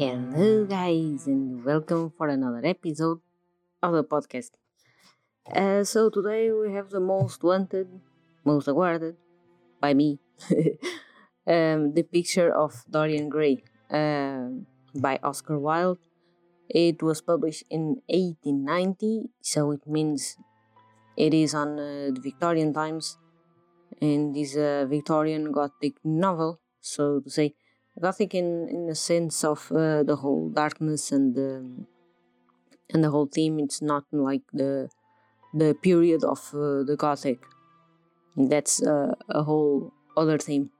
Hello, guys, and welcome for another episode of the podcast. Uh, so, today we have the most wanted, most awarded by me um, the picture of Dorian Gray uh, by Oscar Wilde. It was published in 1890, so it means it is on uh, the Victorian times and is a Victorian Gothic novel, so to say. Gothic in, in the sense of uh, the whole darkness and the and the whole theme. It's not like the the period of uh, the Gothic. That's uh, a whole other theme.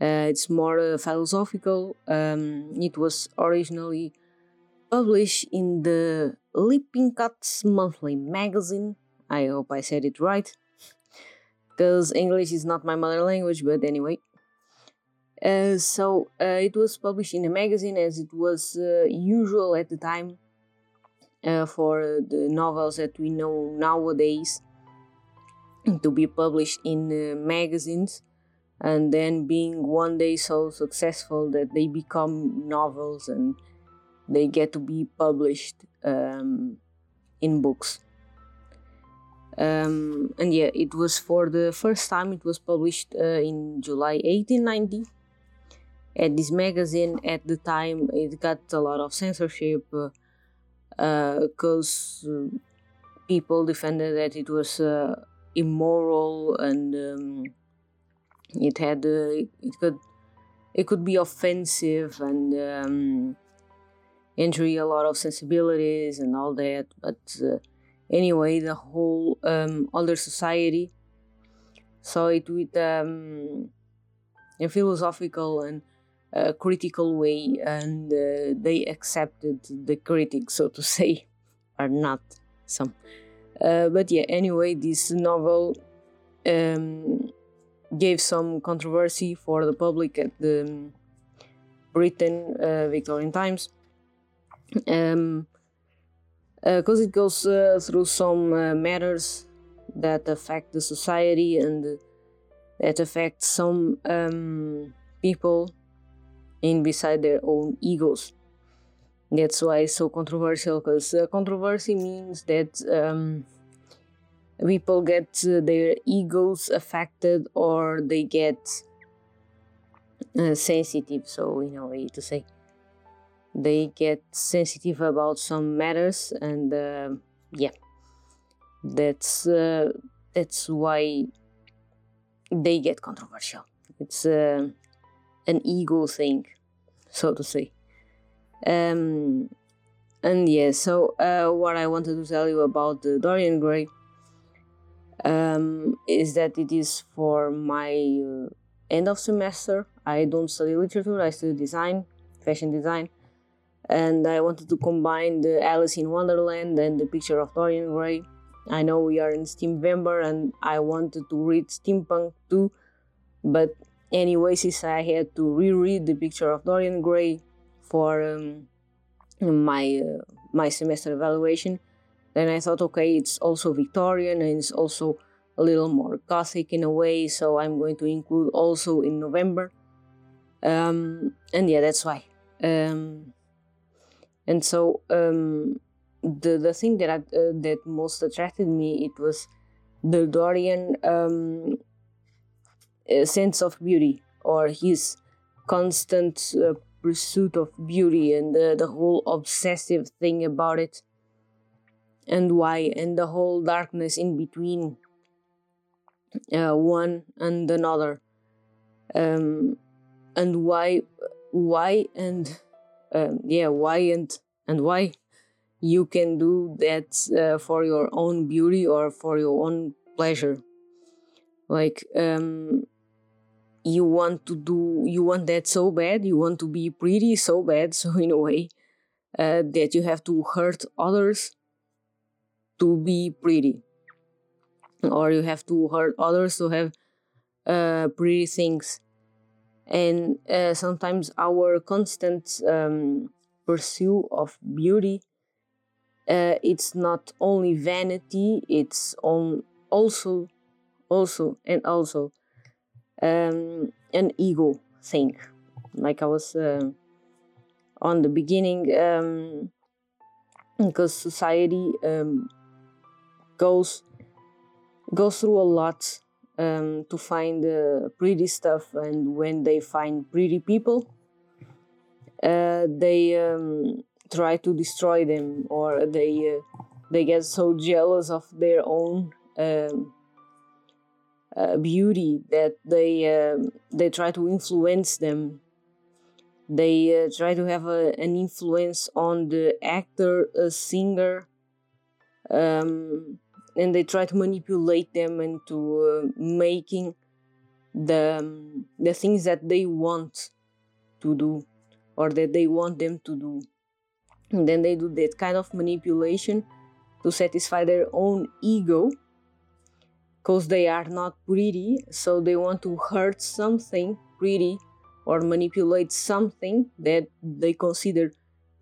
Uh, it's more uh, philosophical. Um, it was originally published in the Leaping Lippincott's monthly magazine. I hope I said it right, because English is not my mother language. But anyway, so uh, it was published in a magazine as it was uh, usual at the time uh, for the novels that we know nowadays to be published in magazines and then being one day so successful that they become novels and they get to be published um, in books. Um, and yeah, it was for the first time it was published uh, in July 1890 at this magazine at the time it got a lot of censorship because uh, uh, people defended that it was uh, immoral and um, it had it could it could be offensive and um, injury a lot of sensibilities and all that. But uh, anyway the whole um, society saw it with um, a philosophical and uh, critical way and uh, they accepted the critics so to say or not some. Uh, but yeah anyway this novel um, gave some controversy for the public at the britain uh, victorian times. Because um, uh, it goes uh, through some matters that affect the society and that affect some um, people in beside their own egos. That's why it's so controversial because uh, controversy means that um, people get uh, their egos affected or they get uh, sensitive. So, in a way to say, they get sensitive about some matters, and uh, yeah, that's uh, that's why they get controversial. It's uh, an ego thing, so to say. Um, and yeah, so uh, what I wanted to tell you about the Dorian Gray um, is that it is for my uh, end of semester. I don't study literature, I study design, fashion design, and I wanted to combine the Alice in Wonderland and the picture of Dorian Gray. I know we are in Steamvember and I wanted to read steampunk too, but Anyways, since I had to reread the picture of Dorian Gray for um, my uh, my semester evaluation, then I thought, okay, it's also Victorian and it's also a little more gothic in a way, so I'm going to include also in Victober. Um, and yeah, that's why. Um, and so um, the the thing that I, uh, that most attracted me it was the Dorian sense of beauty or his constant uh, pursuit of beauty and the, the whole obsessive thing about it and why and the whole darkness in between uh, one and another. Um, and why why and um, yeah why and and why you can do that uh, for your own beauty or for your own pleasure. Like um you want to do you want that so bad you want to be pretty so bad so in a way uh, that you have to hurt others to be pretty. Or you have to hurt others to have uh, pretty things. And uh, sometimes our constant um, pursuit of beauty uh, it's not only vanity it's on also also and also um, an ego thing, like I was uh, on the beginning um, because society um, goes goes through a lot um, to find uh, pretty stuff. And when they find pretty people uh, they um, try to destroy them or they uh, they get so jealous of their own um, uh, beauty that they um, they try to influence them. They uh, try to have a, an influence on the actor a singer um, and they try to manipulate them into uh, making the um, the things that they want to do or that they want them to do. And then they do that kind of manipulation to satisfy their own ego because they are not pretty so they want to hurt something pretty or manipulate something that they consider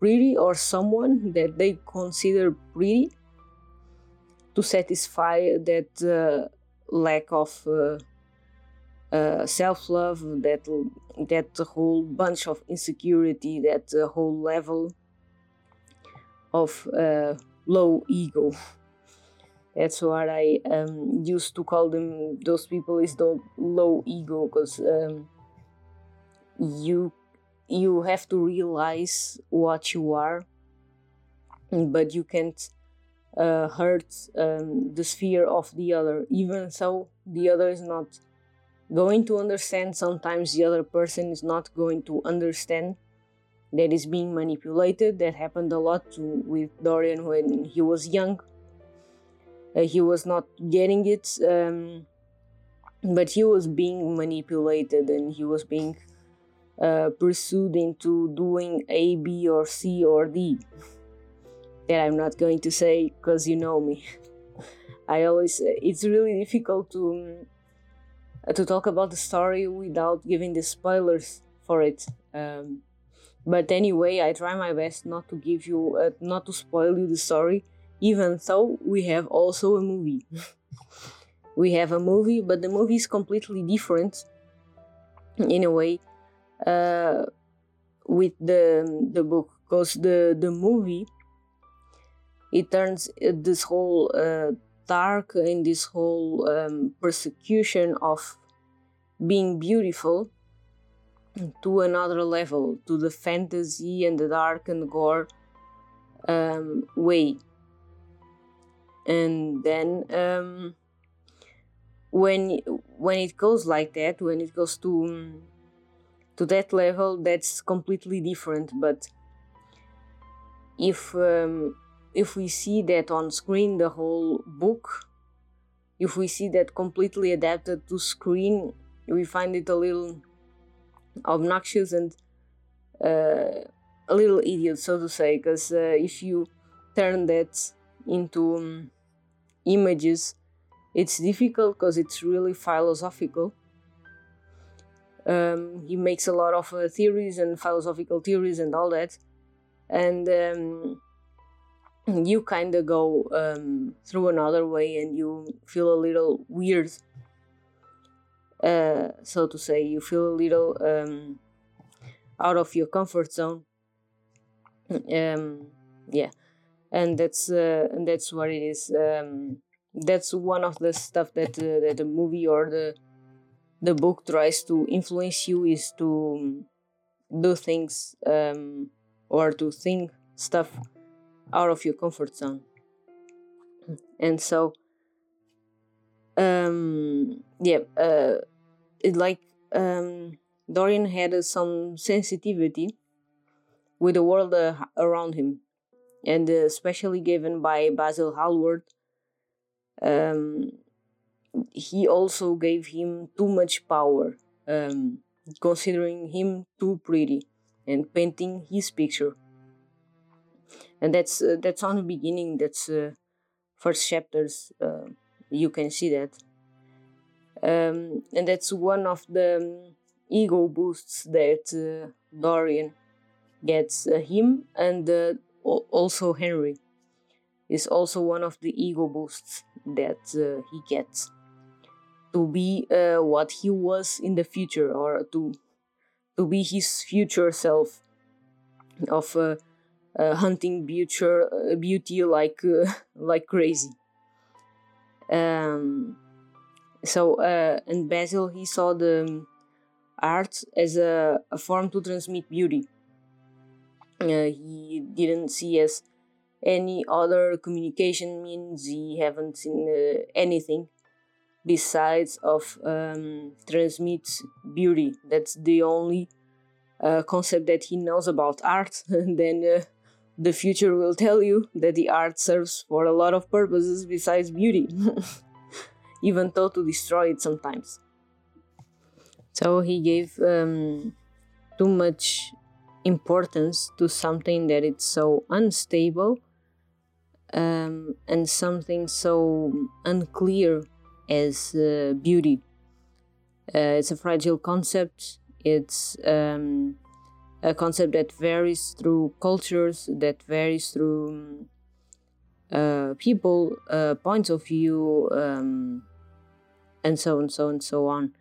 pretty or someone that they consider pretty to satisfy that uh, lack of uh, uh, self-love that that whole bunch of insecurity that whole level of uh, low ego that's what i um, used to call them. Those people is the low ego because um, you you have to realize what you are but you can't uh, hurt um, the sphere of the other. Even so the other is not going to understand. Sometimes the other person is not going to understand that is being manipulated. That happened a lot to, with dorian when he was young he was not getting it um, but he was being manipulated and he was being uh, pursued into doing A, B, or C, or D. that I'm not going to say because you know me. I always, it's really difficult to um, to talk about the story without giving the spoilers for it. Um, but anyway, I try my best not to give you, uh, not to spoil you the story, even though we have also a movie. we have a movie, but the movie is completely different. In a way uh, with the the book. Because the the movie it turns this whole uh, dark in this whole um, persecution of being beautiful to another level to the fantasy and the dark and gore um, way and then um, when when it goes like that when it goes to um, to that level that's completely different. But if um, if we see that on screen the whole book if we see that completely adapted to screen we find it a little obnoxious and uh, a little idiot so to say. Because uh, if you turn that into um, images it's difficult because it's really philosophical um, he makes a lot of uh, theories and philosophical theories and all that, and um, you kind of go um, through another way and you feel a little weird, uh, so to say. You feel a little um, out of your comfort zone. Um, yeah, and that's uh, and that's what it is. Um, that's one of the stuff that uh, that the movie or the the book tries to influence you is to do things um, or to think stuff out of your comfort zone and so um, yeah uh, it like um, dorian had uh, some sensitivity with the world uh, around him and uh, especially given by basil hallward um, he also gave him too much power, um, considering him too pretty and painting his picture. And that's uh, that's on the beginning. That's uh, first chapters. Uh, you can see that, um, and that's one of the um, ego boosts that uh, Dorian gets. Uh, him and uh, also Henry is also one of the ego boosts that he gets to be uh, what he was in the future or to to be his future self of uh, uh, hunting beauty, uh, beauty like uh, like crazy. Um, so uh, in Basil, he saw the art as a, a form to transmit beauty. He didn't see as any other communication means. He haven't seen anything besides of um, transmit beauty. That's the only uh, concept that he knows about art. then uh, the future will tell you that the art serves for a lot of purposes besides beauty, even though to destroy it sometimes. So he gave um, too much importance to something that it's so unstable um, and something so unclear as uh, beauty. Uh, it's a fragile concept. It's um, a concept that varies through cultures, that varies through uh, people, uh, points of view, um, and so on, so on, so on.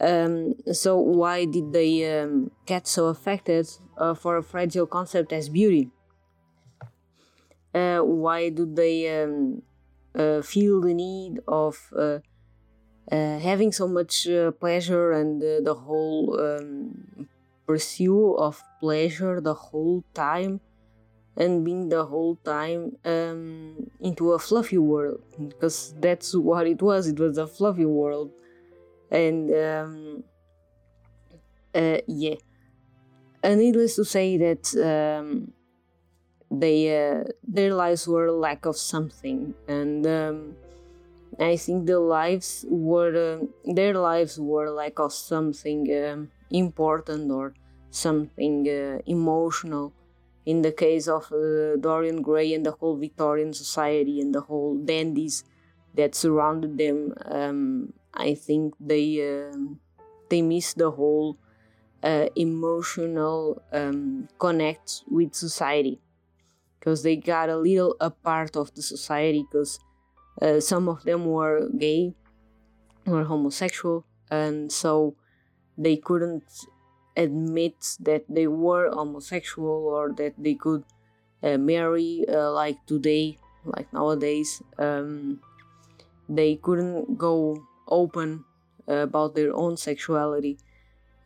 Um, so why did they um, get so affected uh, for a fragile concept as beauty? Uh, why do they um, uh, feel the need of uh, uh, having so much pleasure and the whole um, pursuit of pleasure the whole time and being the whole time um, into a fluffy world? Because that's what it was. It was a fluffy world and um, uh, yeah. And needless to say that um, they uh, their lives were a lack of something. And um, i think the lives were uh, their lives were lack of something um, important or something uh, emotional. In the case of uh, dorian gray and the whole victorian society and the whole dandies that surrounded them um, i think they um, they miss the whole uh, emotional um, connect with society. Because they got a little a part of the society because uh, some of them were gay or homosexual and so they couldn't admit that they were homosexual or that they could uh, marry uh, like today like nowadays. Um, they couldn't go open about their own sexuality.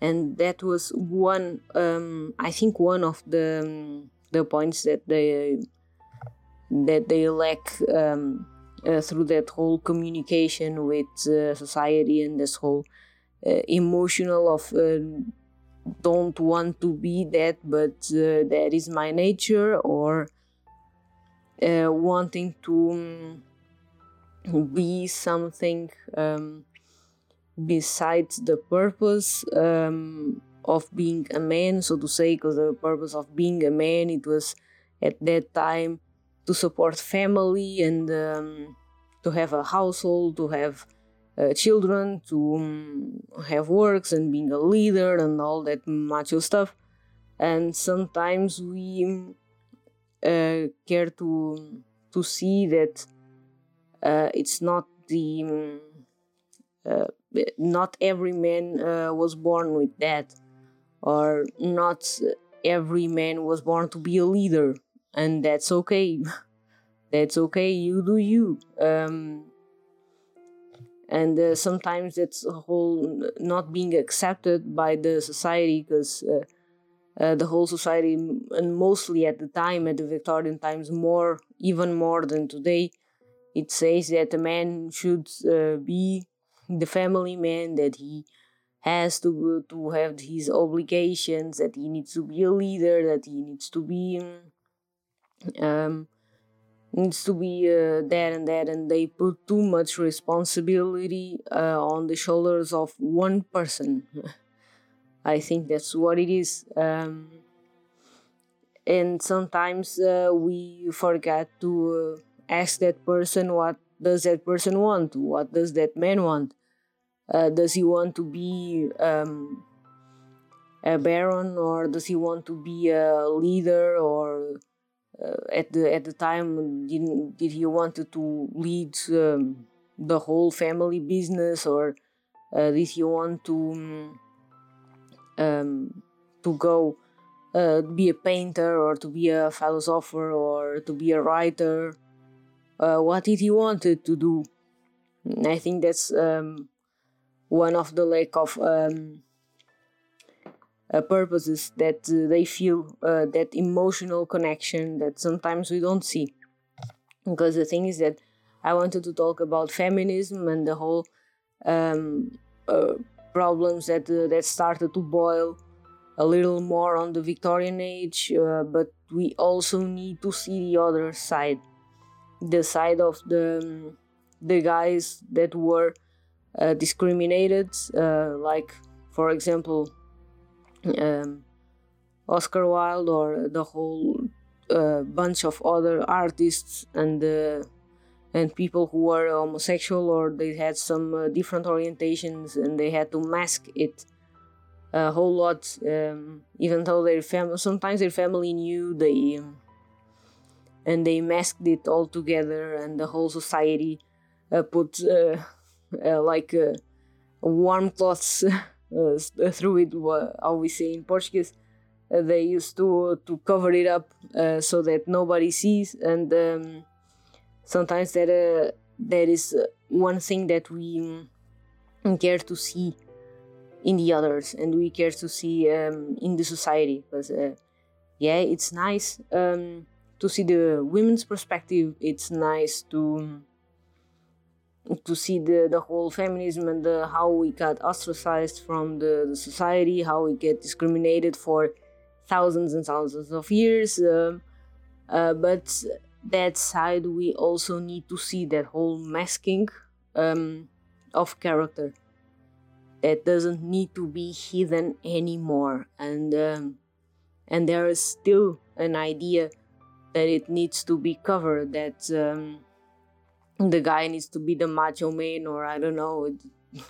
And that was one um, i think one of the um, the points that they that they lack um, uh, through that whole communication with uh, society and this whole uh, emotional of uh, don't want to be that but uh, that is my nature or uh, wanting to um, be something um, besides the purpose um, of being a man, so to say, because the purpose of being a man it was at that time to support family and um, to have a household, to have uh, children, to um, have works and being a leader and all that macho stuff. And sometimes we uh, care to to see that it's not the uh, not every man uh, was born with that or not every man was born to be a leader. And that's okay. That's okay. You do you. Um, and uh, sometimes it's a whole not being accepted by the society because uh, uh, the whole society and mostly at the time at the victorian times more even more than today it says that a man should uh, be the family man that he has to to have his obligations that he needs to be a leader that he needs to be um needs to be uh, that and that and they put too much responsibility uh, on the shoulders of one person. I think that's what it is um, and sometimes uh, we forget to uh, ask that person what does that person want what does that man want uh, does he want to be um, a baron or does he want to be a leader or uh, at the at the time did did he wanted to lead um, the whole family business or uh, did he want to um, to go uh, be a painter or to be a philosopher or to be a writer. Uh, what did he wanted to do? I think that's um, one of the lack of um, uh, purposes that uh, they feel uh, that emotional connection that sometimes we don't see. Because the thing is that I wanted to talk about feminism and the whole um, uh, problems that that started to boil a little more on the Victorian age, uh, but we also need to see the other side, the side of the um, the guys that were uh, discriminated, uh, like for example, um, Oscar Wilde or the whole uh, bunch of other artists and uh, and people who were homosexual or they had some uh, different orientations and they had to mask it a whole lot, um, even though their family sometimes their family knew they um, and they masked it all together, and the whole society uh, put uh, uh, like uh, warm cloths uh, through it. How we say in Portuguese, uh, they used to to cover it up so that nobody sees, and um, sometimes that that is one thing that we um, care to see in the others and we care to see um, in the society because yeah it's nice um, to see the women's perspective it's nice to to see the, the whole feminism and the, how we got ostracized from the, the society how we get discriminated for thousands and thousands of years um, uh, but that side we also need to see that whole masking um, of character. That doesn't need to be hidden anymore. And um, and there is still an idea that it needs to be covered that um, the guy needs to be the macho man or i don't know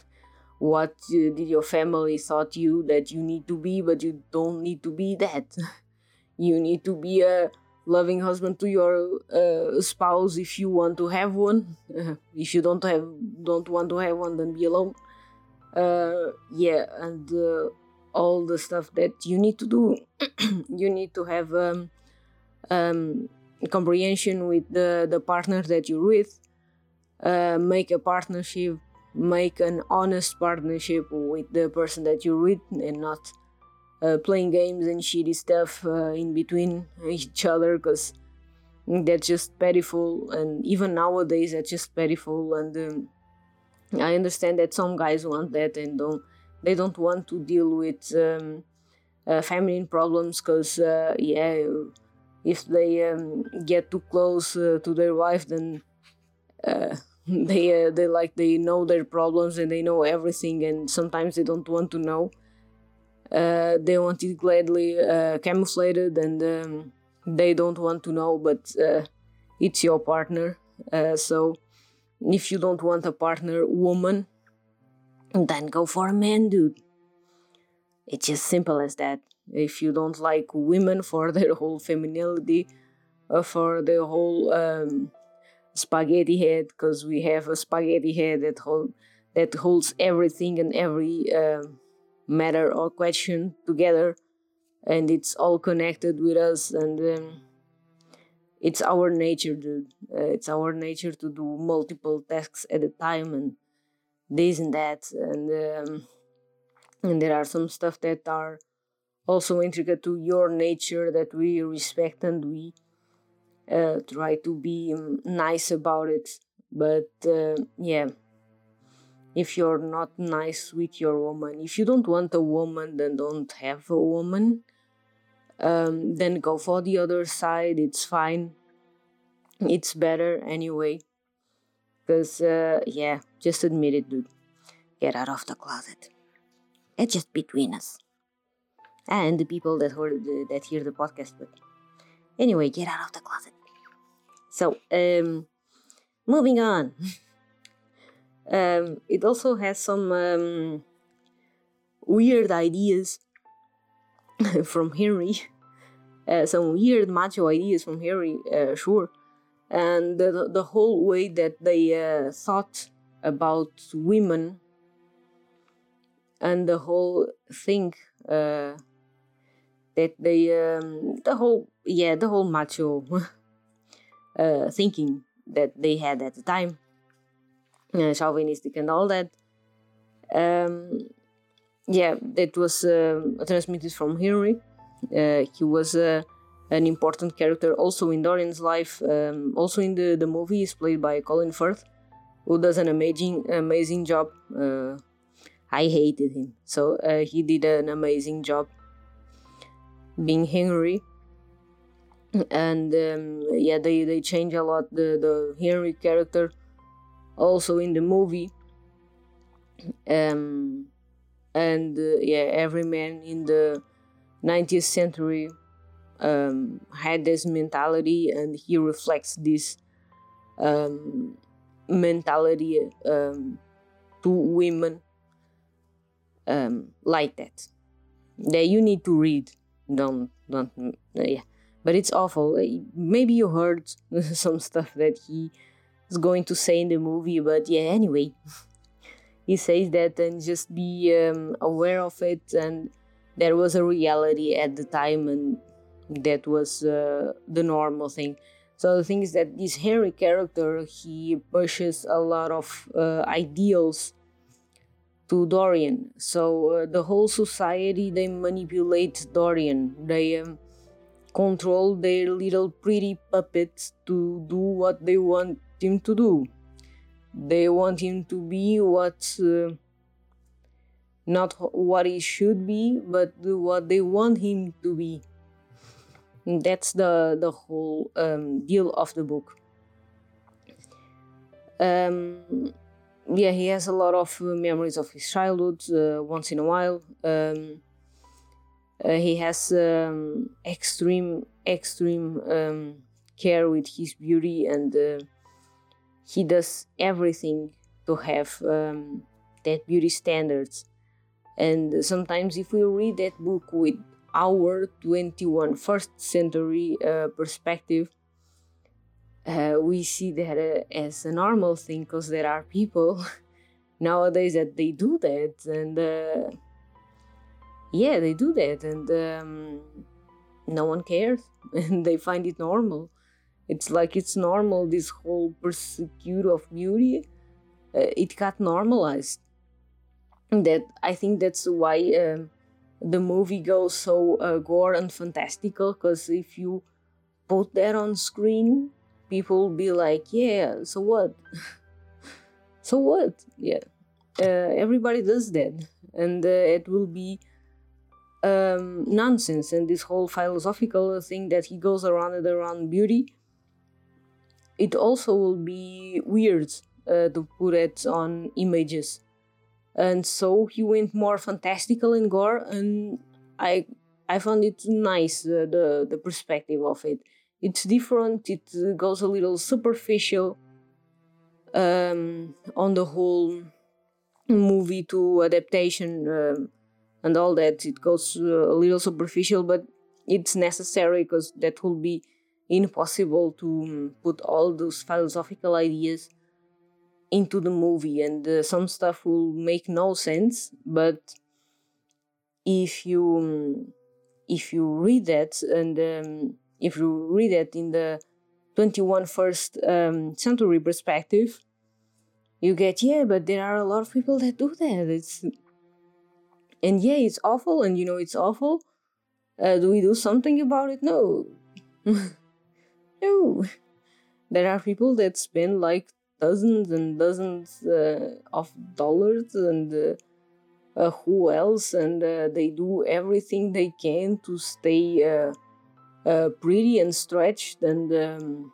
what did your family thought you that you need to be but you don't need to be that. You need to be a loving husband to your uh, spouse if you want to have one. If you don't have don't want to have one then be alone. Uh, yeah and uh, all the stuff that you need to do. You need to have um, um, comprehension with the, the partner that you're with uh, make a partnership make an honest partnership with the person that you're with and not uh, playing games and shitty stuff uh, in between each other because that's just pitiful. And even nowadays that's just pitiful. And um, I understand that some guys want that and don't they don't want to deal with um, uh, feminine problems because uh, yeah if they um, get too close uh, to their wife then uh, they uh, they like they know their problems and they know everything and sometimes they don't want to know uh, they want it gladly camouflaged and um, they don't want to know but it's your partner so if you don't want a partner woman, then go for a man, dude. It's just simple as that. If you don't like women for their whole femininity, uh, for the whole um, spaghetti head, because we have a spaghetti head that hold, that holds everything and every uh, matter or question together, and it's all connected with us and. Um, it's our nature dude uh, it's our nature to do multiple tasks at a time and this and that and um, and there are some stuff that are also intricate to your nature that we respect and we uh, try to be um, nice about it but uh, yeah if you're not nice with your woman if you don't want a woman then don't have a woman um, then go for the other side. It's fine. It's better anyway. Because, uh, yeah, just admit it, dude. Get out of the closet. It's just between us. And the people that heard the, that hear the podcast. But anyway, get out of the closet. So, um, moving on. um, it also has some um, weird ideas from Henry. Uh, some weird macho ideas from Henry, uh, sure. And the, the whole way that they uh, thought about women and the whole thing uh, that they um, the whole yeah the whole macho uh, thinking that they had at the time, uh, chauvinistic and all that. Um, yeah, that was uh, transmitted from Henry. Uh, he was uh, an important character also in Dorian's life. Um, also in the, the movie, is played by Colin Firth, who does an amazing amazing job. Uh, I hated him, so he did an amazing job being Henry. And um, yeah, they, they change a lot the, the Henry character also in the movie. Um, and uh, yeah, every man in the 19th century um, had this mentality, and he reflects this um, mentality um, to women um, like that. That you need to read. Don't don't yeah, but it's awful. Uh, maybe you heard some stuff that he is going to say in the movie, but yeah. Anyway, he says that and just be um, aware of it and there was a reality at the time and that was uh, the normal thing so the thing is that this henry character he pushes a lot of uh, ideals to dorian. So uh, the whole society they manipulate dorian. They um, control their little pretty puppets to do what they want him to do. They want him to be what uh, not what he should be but what they want him to be. And that's the the whole um, deal of the book. Um, yeah he has a lot of uh, memories of his childhood uh, once in a while um, uh, he has um, extreme extreme um, care with his beauty and he does everything to have um, that beauty standards. And sometimes, if we read that book with our 21 first century perspective, uh, we see that uh, as a normal thing because there are people nowadays that they do that, and uh, yeah, they do that, and um, no one cares, and they find it normal. It's like it's normal this whole pursuit of beauty uh, it got normalized. That i think that's why um, the movie goes so uh, gore and fantastical because if you put that on screen people will be like yeah so what? So what? Yeah. Uh, everybody does that. And uh, it will be um, nonsense. And this whole philosophical thing that he goes around and around beauty it also will be weird uh, to put it on images. And so he went more fantastical in gore and i i found it nice uh, the the perspective of it it's different it goes a little superficial um, on the whole movie to adaptation um, and all that. It goes uh, a little superficial but it's necessary because that will be impossible to um, put all those philosophical ideas into the movie. And uh, some stuff will make no sense but if you um, if you read that and um, if you read it in the 21 first um, century perspective you get yeah but there are a lot of people that do that. It's and yeah it's awful and you know it's awful. Uh, do we do something about it? No. No. There are people that spend like dozens and dozens uh, of dollars and uh, uh, who else and uh, they do everything they can to stay uh, uh, pretty and stretched and um,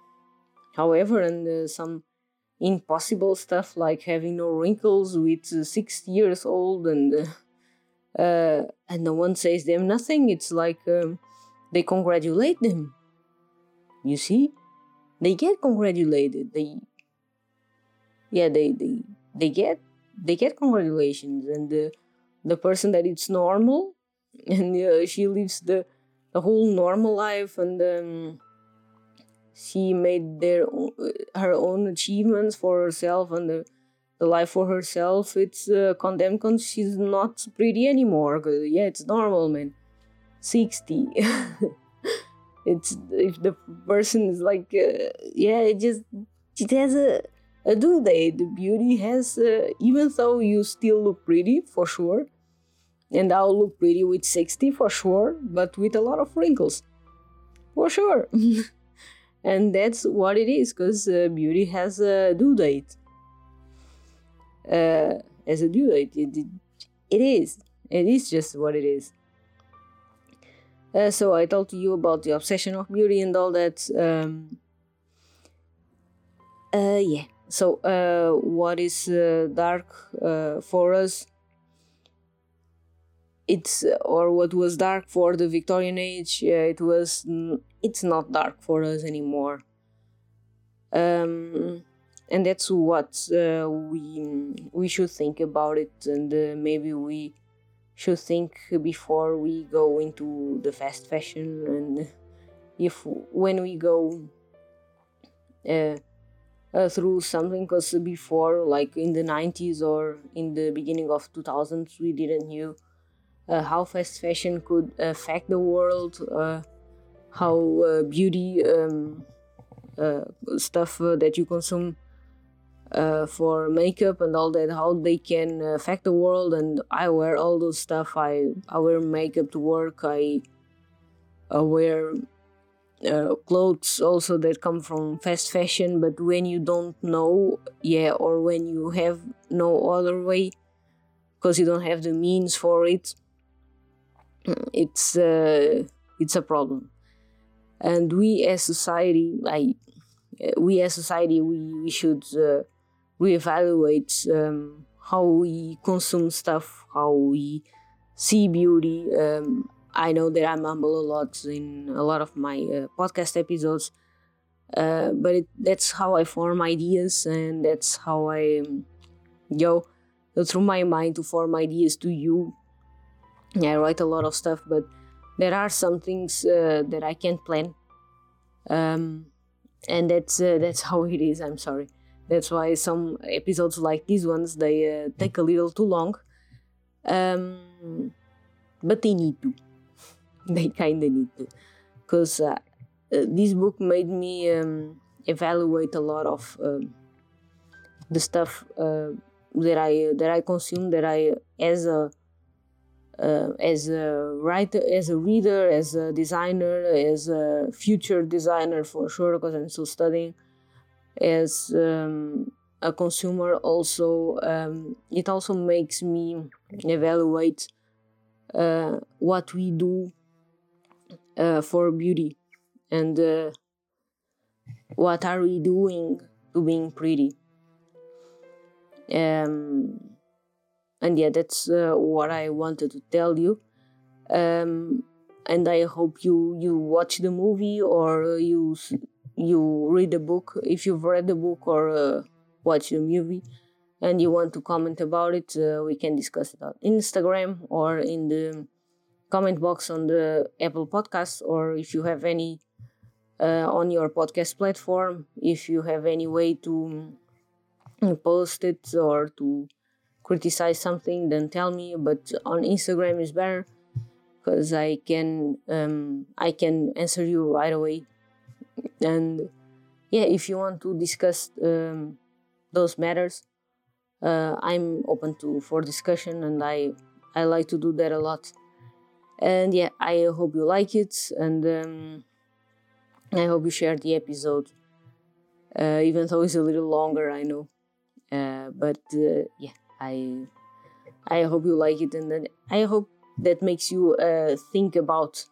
however and some impossible stuff like having no wrinkles with 60 years old and and no one says them nothing. It's like um, they congratulate them. You see? They get congratulated. They yeah they they they get they get congratulations. And the the person that it's normal and uh, she lives the the whole normal life and um, she made their her own achievements for herself and the, the life for herself. It's uh, condemned because she's not pretty anymore yeah it's normal man. 60 it's if the person is like uh, yeah it just it has a a due date. The beauty has uh, even though you still look pretty for sure and i'll look pretty with 60 for sure but with a lot of wrinkles for sure and that's what it is because uh, beauty has a due date uh, as a due date it, it, it is it is just what it is uh, so I told you about the obsession of beauty and all that. Um, uh, yeah. So uh, what is uh, dark uh, for us? It's or what was dark for the Victorian age. it was. It's not dark for us anymore. Um, and that's what uh, we we should think about it, and maybe we should think before we go into the fast fashion and if when we go uh, uh, through something because before like in the 90s or in the beginning of 2000s we didn't knew uh, how fast fashion could affect the world uh, how uh, beauty um, uh, stuff that you consume uh, for makeup and all that how they can affect the world. And i wear all those stuff. I i wear makeup to work. I, I wear uh, clothes also that come from fast fashion. But when you don't know yeah or when you have no other way because you don't have the means for it it's uh, it's a problem and we as society like we as society we, we should uh, reevaluate um, how we consume stuff, how we see beauty. Um, I know that I mumble a lot in a lot of my uh, podcast episodes, uh, but it, that's how I form ideas, and that's how I um, go through my mind to form ideas to you. I write a lot of stuff, but there are some things uh, that I can't plan, um, and that's uh, that's how it is. I'm sorry. That's why some episodes like these ones they uh, take a little too long. Um, but they need to. they kind of need to, because uh, uh, this book made me um, evaluate a lot of um, the stuff uh, that I that I consume that I as a uh, as a writer, as a reader, as a designer, as a future designer for sure, because I'm still studying. As um, a consumer also um, it also makes me evaluate uh, what we do uh, for beauty and uh, what are we doing to being pretty. Um, and yeah that's uh, what i wanted to tell you. Um, and i hope you you watch the movie or you you read the book, if you've read the book or uh, watched the movie, and you want to comment about it, uh, we can discuss it on Instagram or in the comment box on the Apple Podcast, or if you have any uh, on your podcast platform, if you have any way to mm, post it or to criticize something, then tell me. But on Instagram is better because I can um, I can answer you right away. And yeah if you want to discuss um, those matters uh, i'm open to for discussion and i i like to do that a lot. And yeah i hope you like it and um, i hope you share the episode. Uh, even though it's a little longer i know. Uh, but uh, yeah i i hope you like it and i hope that makes you uh, think about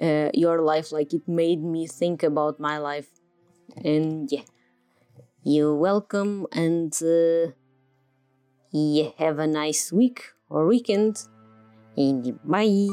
uh, your life like it made me think about my life. And yeah you're welcome and uh, yeah have a nice week or weekend and bye